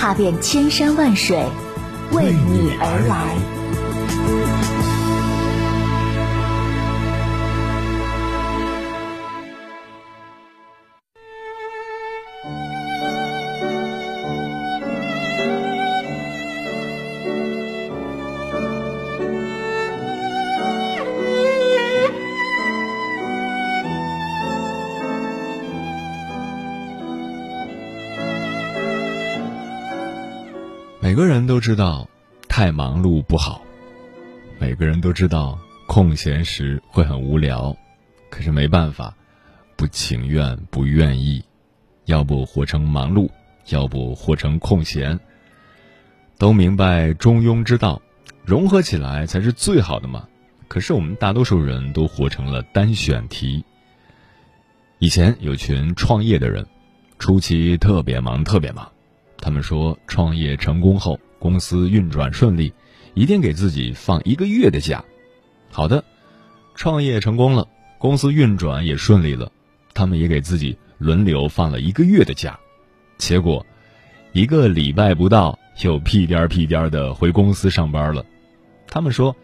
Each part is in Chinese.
踏遍千山万水，为你而来。每个人都知道，太忙碌不好。每个人都知道，空闲时会很无聊。可是没办法，不情愿，不愿意，要不活成忙碌，要不活成空闲。都明白中庸之道，融合起来才是最好的嘛。可是我们大多数人都活成了单选题。以前有群创业的人，初期特别忙，特别忙。他们说，创业成功后，公司运转顺利，一定给自己放一个月的假。好的，创业成功了，公司运转也顺利了，他们也给自己轮流放了一个月的假。结果，一个礼拜不到，又屁颠儿屁颠儿的回公司上班了。他们说，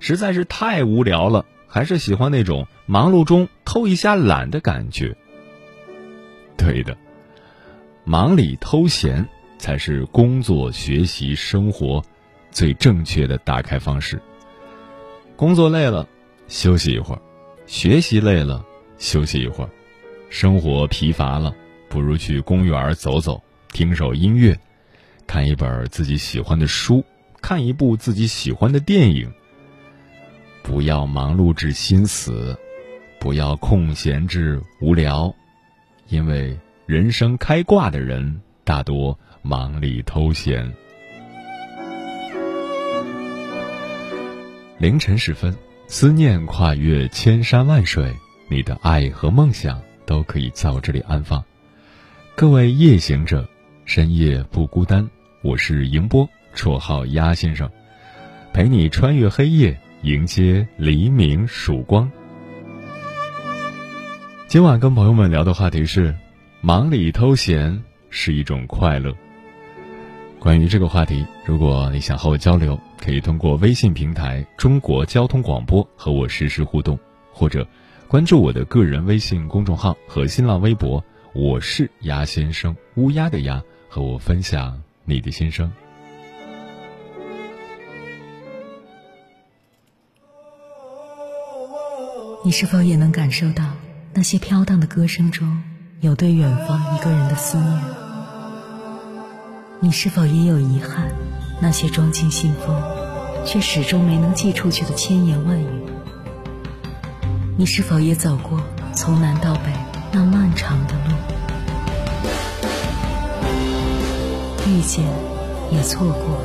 实在是太无聊了，还是喜欢那种忙碌中偷一下懒的感觉。对的，忙里偷闲。才是工作、学习、生活最正确的打开方式。工作累了，休息一会儿；学习累了，休息一会儿；生活疲乏了，不如去公园走走，听首音乐，看一本自己喜欢的书，看一部自己喜欢的电影。不要忙碌至心死，不要空闲至无聊，因为人生开挂的人大多。忙里偷闲。凌晨时分，思念跨越千山万水，你的爱和梦想都可以在我这里安放。各位夜行者，深夜不孤单。我是迎波，绰号鸭先生，陪你穿越黑夜，迎接黎明曙光。今晚跟朋友们聊的话题是：忙里偷闲是一种快乐。关于这个话题，如果你想和我交流，可以通过微信平台“中国交通广播”和我实时互动，或者关注我的个人微信公众号和新浪微博“我是鸭先生”（乌鸦的鸭），和我分享你的心声。你是否也能感受到那些飘荡的歌声中有对远方一个人的思念？你是否也有遗憾？那些装进信封，却始终没能寄出去的千言万语。你是否也走过从南到北那漫长的路？遇见，也错过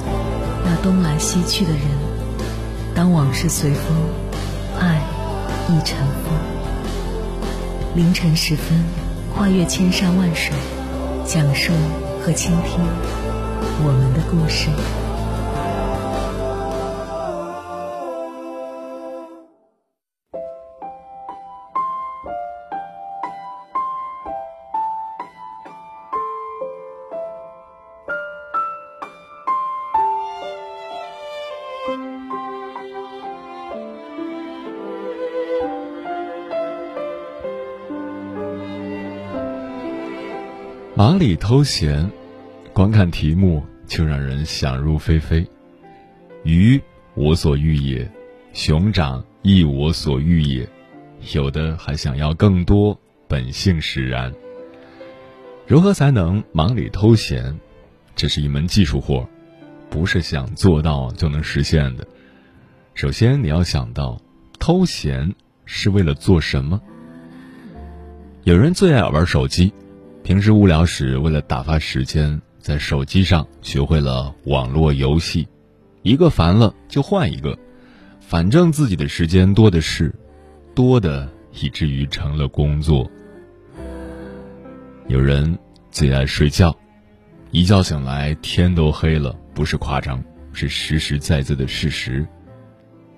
那东来西去的人。当往事随风，爱亦尘封。凌晨时分，跨越千山万水，讲述和倾听。我们的故事。忙里偷闲。光看题目就让人想入非非。鱼我所欲也，熊掌亦我所欲也。有的还想要更多，本性使然。如何才能忙里偷闲？这是一门技术活，不是想做到就能实现的。首先你要想到，偷闲是为了做什么？有人最爱玩手机，平时无聊时为了打发时间。在手机上学会了网络游戏，一个烦了就换一个，反正自己的时间多的是，多的以至于成了工作。有人最爱睡觉，一觉醒来天都黑了，不是夸张，是实实在在的事实。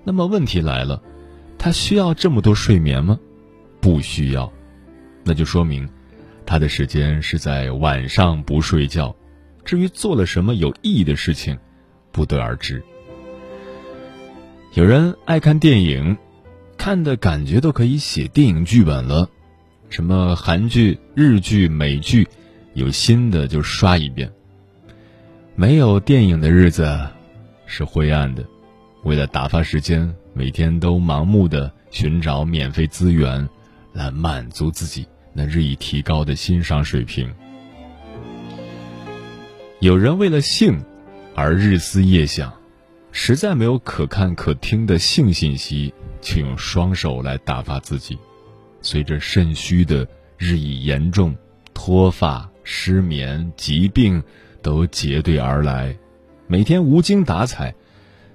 那么问题来了，他需要这么多睡眠吗？不需要，那就说明他的时间是在晚上不睡觉。至于做了什么有意义的事情，不得而知。有人爱看电影，看的感觉都可以写电影剧本了，什么韩剧、日剧、美剧，有新的就刷一遍。没有电影的日子是灰暗的，为了打发时间，每天都盲目的寻找免费资源，来满足自己那日益提高的欣赏水平。有人为了性而日思夜想，实在没有可看可听的性信息，却用双手来打发自己。随着肾虚的日益严重，脱发、失眠、疾病都结对而来，每天无精打采，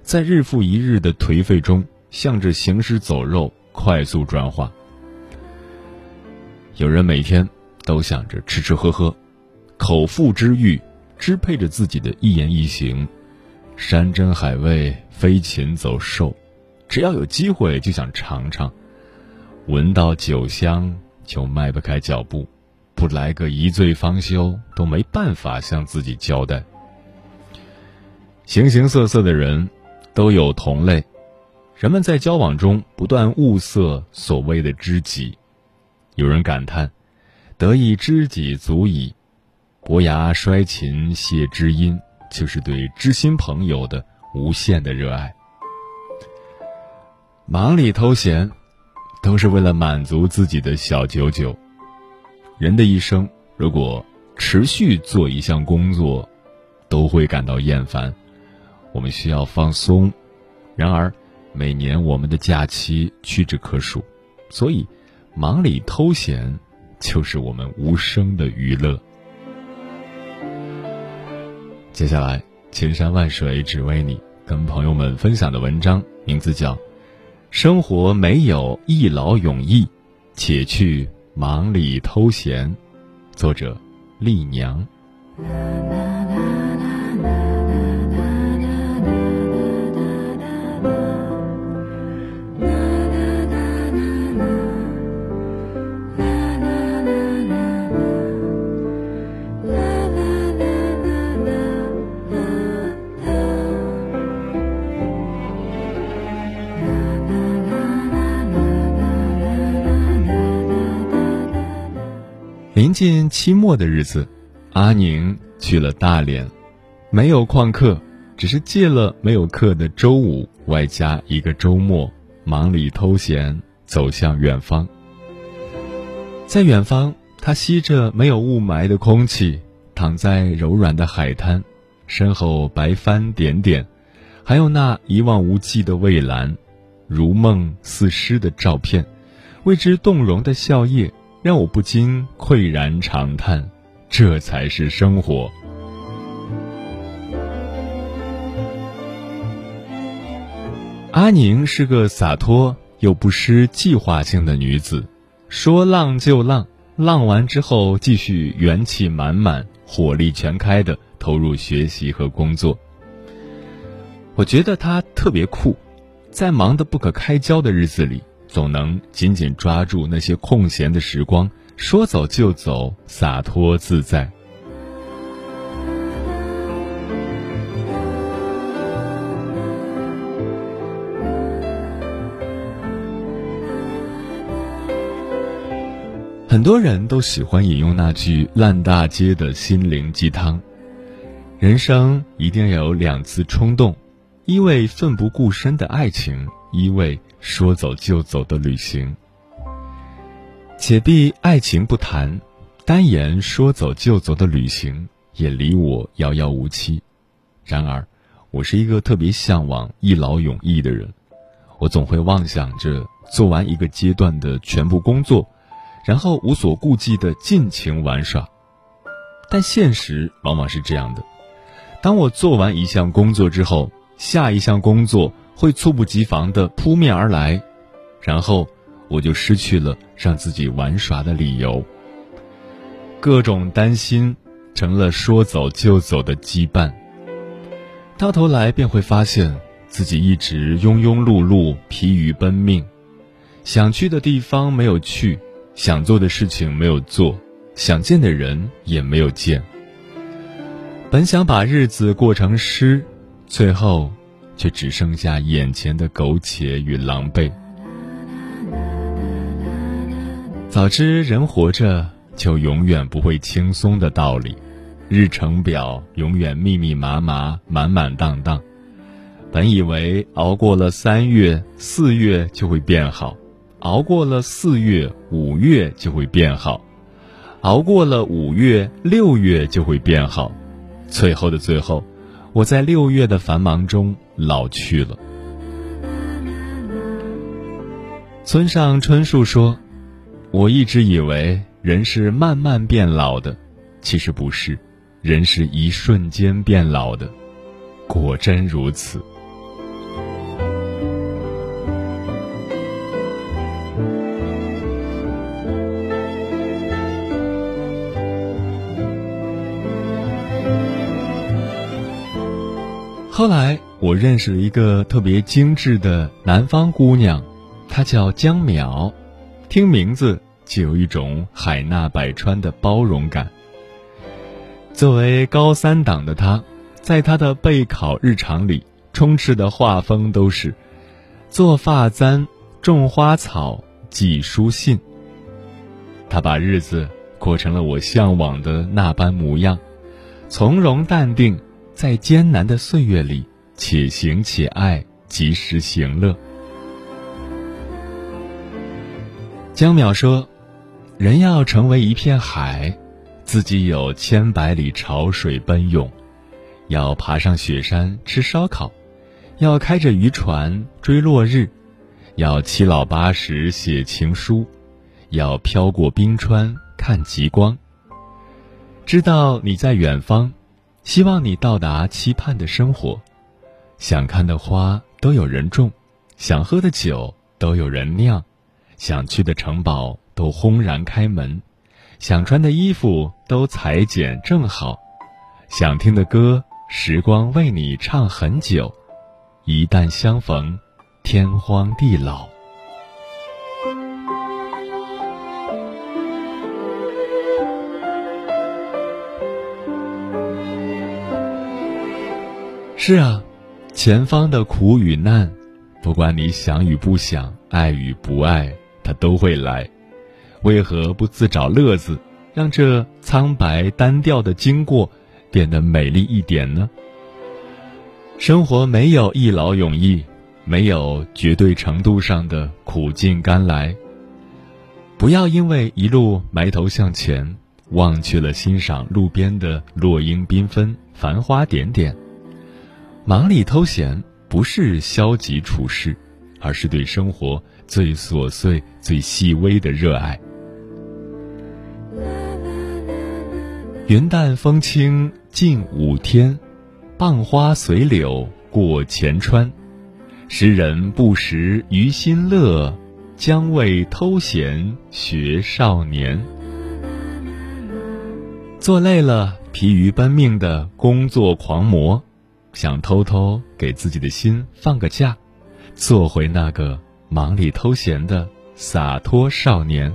在日复一日的颓废中，向着行尸走肉快速转化。有人每天都想着吃吃喝喝，口腹之欲。支配着自己的一言一行，山珍海味、飞禽走兽，只要有机会就想尝尝，闻到酒香就迈不开脚步，不来个一醉方休都没办法向自己交代。形形色色的人都有同类，人们在交往中不断物色所谓的知己，有人感叹：“得一知己足矣。”伯牙摔琴谢知音，就是对知心朋友的无限的热爱。忙里偷闲，都是为了满足自己的小九九。人的一生，如果持续做一项工作，都会感到厌烦。我们需要放松，然而每年我们的假期屈指可数，所以忙里偷闲就是我们无声的娱乐。接下来，千山万水只为你，跟朋友们分享的文章名字叫《生活没有一劳永逸，且去忙里偷闲》，作者丽娘。临近期末的日子，阿宁去了大连，没有旷课，只是借了没有课的周五，外加一个周末，忙里偷闲，走向远方。在远方，他吸着没有雾霾的空气，躺在柔软的海滩，身后白帆点点，还有那一望无际的蔚蓝，如梦似诗的照片，为之动容的笑靥。让我不禁喟然长叹，这才是生活。阿宁是个洒脱又不失计划性的女子，说浪就浪，浪完之后继续元气满满、火力全开的投入学习和工作。我觉得她特别酷，在忙得不可开交的日子里。总能紧紧抓住那些空闲的时光，说走就走，洒脱自在。很多人都喜欢引用那句烂大街的心灵鸡汤：人生一定要有两次冲动，一为奋不顾身的爱情，一为。说走就走的旅行，且避爱情不谈，单言说走就走的旅行也离我遥遥无期。然而，我是一个特别向往一劳永逸的人，我总会妄想着做完一个阶段的全部工作，然后无所顾忌的尽情玩耍。但现实往往是这样的：当我做完一项工作之后，下一项工作会猝不及防的扑面而来，然后我就失去了让自己玩耍的理由。各种担心成了说走就走的羁绊，到头来便会发现自己一直庸庸碌碌、疲于奔命，想去的地方没有去，想做的事情没有做，想见的人也没有见。本想把日子过成诗，最后却只剩下眼前的苟且与狼狈。早知人活着。就永远不会轻松的道理，日程表永远密密麻麻、满满当当。本以为熬过了三月、四月就会变好，熬过了四月、五月就会变好，熬过了五月、六月就会变好。最后的最后，我在六月的繁忙中老去了。村上春树说：“我一直以为。”人是慢慢变老的，其实不是，人是一瞬间变老的，果真如此。后来我认识了一个特别精致的南方姑娘，她叫江淼，听名字。就有一种海纳百川的包容感。作为高三党的她，在她的备考日常里，充斥的画风都是做发簪、种花草、寄书信。他把日子过成了我向往的那般模样，从容淡定，在艰难的岁月里，且行且爱，及时行乐。江淼说。人要成为一片海，自己有千百里潮水奔涌；要爬上雪山吃烧烤，要开着渔船追落日，要七老八十写情书，要飘过冰川看极光。知道你在远方，希望你到达期盼的生活。想看的花都有人种，想喝的酒都有人酿，想去的城堡。都轰然开门，想穿的衣服都裁剪正好，想听的歌，时光为你唱很久。一旦相逢，天荒地老。是啊，前方的苦与难，不管你想与不想，爱与不爱，它都会来。为何不自找乐子，让这苍白单调的经过变得美丽一点呢？生活没有一劳永逸，没有绝对程度上的苦尽甘来。不要因为一路埋头向前，忘却了欣赏路边的落英缤纷、繁花点点。忙里偷闲不是消极处事，而是对生活最琐碎、最细微的热爱。云淡风轻近五天，傍花随柳过前川。时人不识余心乐，将谓偷闲学少年。做累了，疲于奔命的工作狂魔，想偷偷给自己的心放个假，做回那个忙里偷闲的洒脱少年。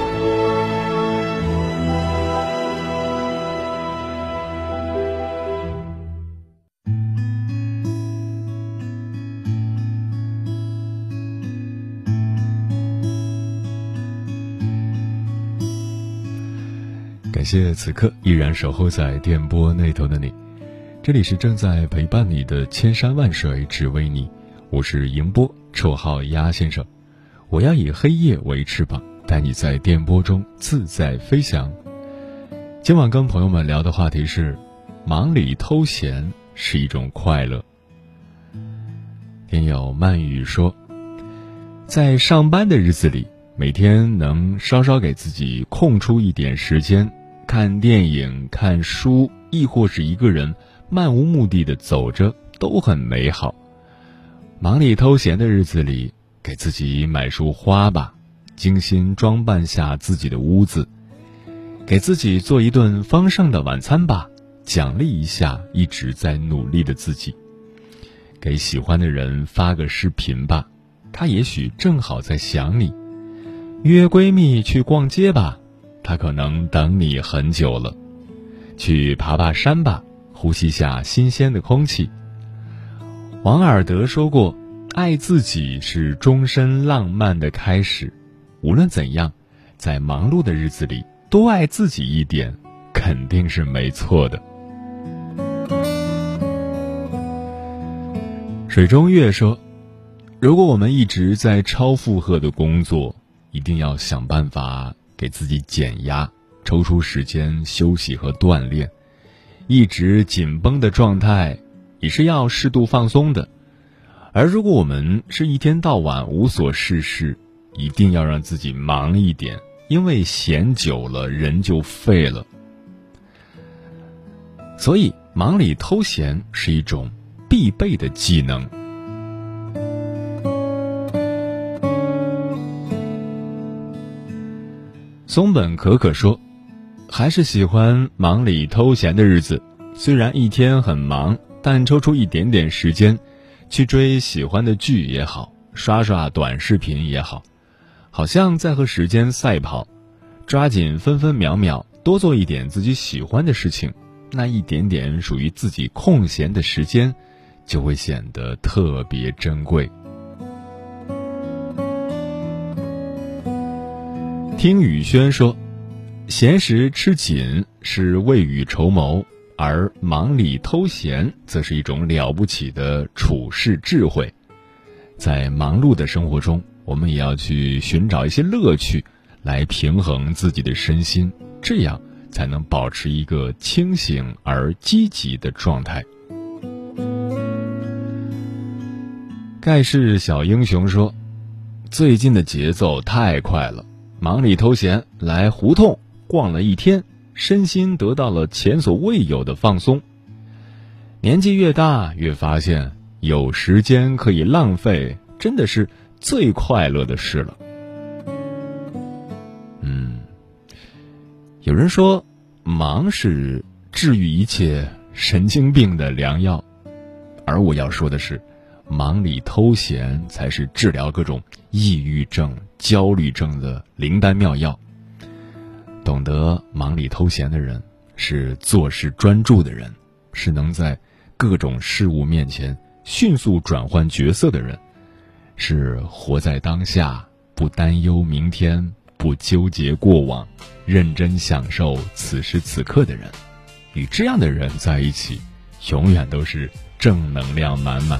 感谢此刻依然守候在电波那头的你，这里是正在陪伴你的千山万水只为你，我是迎波，绰号鸭先生，我要以黑夜为翅膀，带你在电波中自在飞翔。今晚跟朋友们聊的话题是，忙里偷闲是一种快乐。听友漫语说，在上班的日子里，每天能稍稍给自己空出一点时间。看电影、看书，亦或是一个人漫无目的的走着，都很美好。忙里偷闲的日子里，给自己买束花吧，精心装扮下自己的屋子；给自己做一顿丰盛的晚餐吧，奖励一下一直在努力的自己；给喜欢的人发个视频吧，他也许正好在想你；约闺蜜去逛街吧。他可能等你很久了，去爬爬山吧，呼吸下新鲜的空气。王尔德说过：“爱自己是终身浪漫的开始。”无论怎样，在忙碌的日子里多爱自己一点，肯定是没错的。水中月说：“如果我们一直在超负荷的工作，一定要想办法。”给自己减压，抽出时间休息和锻炼。一直紧绷的状态，也是要适度放松的。而如果我们是一天到晚无所事事，一定要让自己忙一点，因为闲久了人就废了。所以，忙里偷闲是一种必备的技能。松本可可说：“还是喜欢忙里偷闲的日子。虽然一天很忙，但抽出一点点时间，去追喜欢的剧也好，刷刷短视频也好，好像在和时间赛跑。抓紧分分秒秒，多做一点自己喜欢的事情，那一点点属于自己空闲的时间，就会显得特别珍贵。”听雨轩说，闲时吃紧是未雨绸缪，而忙里偷闲则是一种了不起的处世智慧。在忙碌的生活中，我们也要去寻找一些乐趣，来平衡自己的身心，这样才能保持一个清醒而积极的状态。盖世小英雄说，最近的节奏太快了。忙里偷闲来胡同逛了一天，身心得到了前所未有的放松。年纪越大，越发现有时间可以浪费，真的是最快乐的事了。嗯，有人说，忙是治愈一切神经病的良药，而我要说的是。忙里偷闲才是治疗各种抑郁症、焦虑症的灵丹妙药。懂得忙里偷闲的人，是做事专注的人，是能在各种事物面前迅速转换角色的人，是活在当下，不担忧明天，不纠结过往，认真享受此时此刻的人。与这样的人在一起，永远都是正能量满满。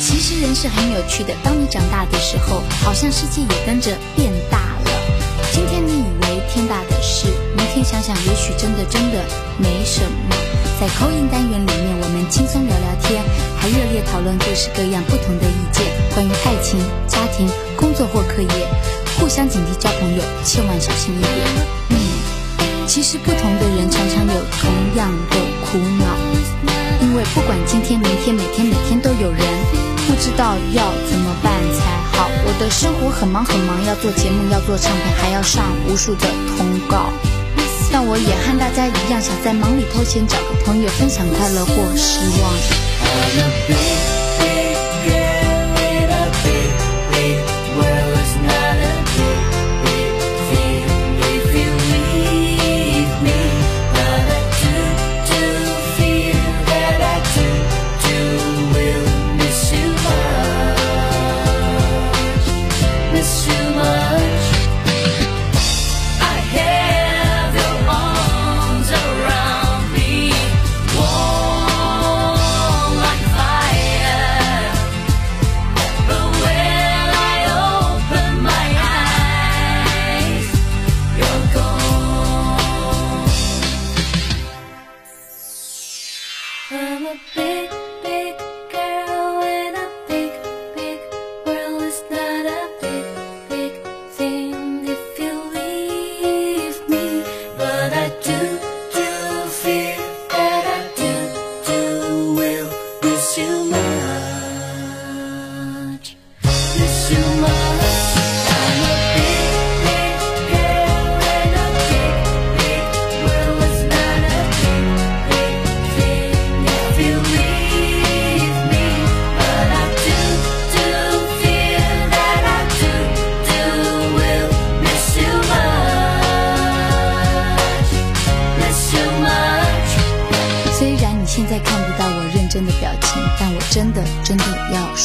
其实人是很有趣的。当你长大的时候，好像世界也跟着变大了。今天你以为天大的事，明天想想，也许真的真的没什么。在口音单元里面，我们轻松聊聊天，还热烈讨论各式各样不同的意见，关于爱情、家庭、工作或课业，互相警惕交朋友，千万小心一点。嗯，其实不同的人常常有同样的苦恼，因为不管今天、明天、每天、每天都有人不知道要怎么办才好。我的生活很忙很忙，要做节目，要做唱片，还要上无数的通告。但我也和大家一样，想在忙里偷闲，找个朋友分享快乐或失望。wanna be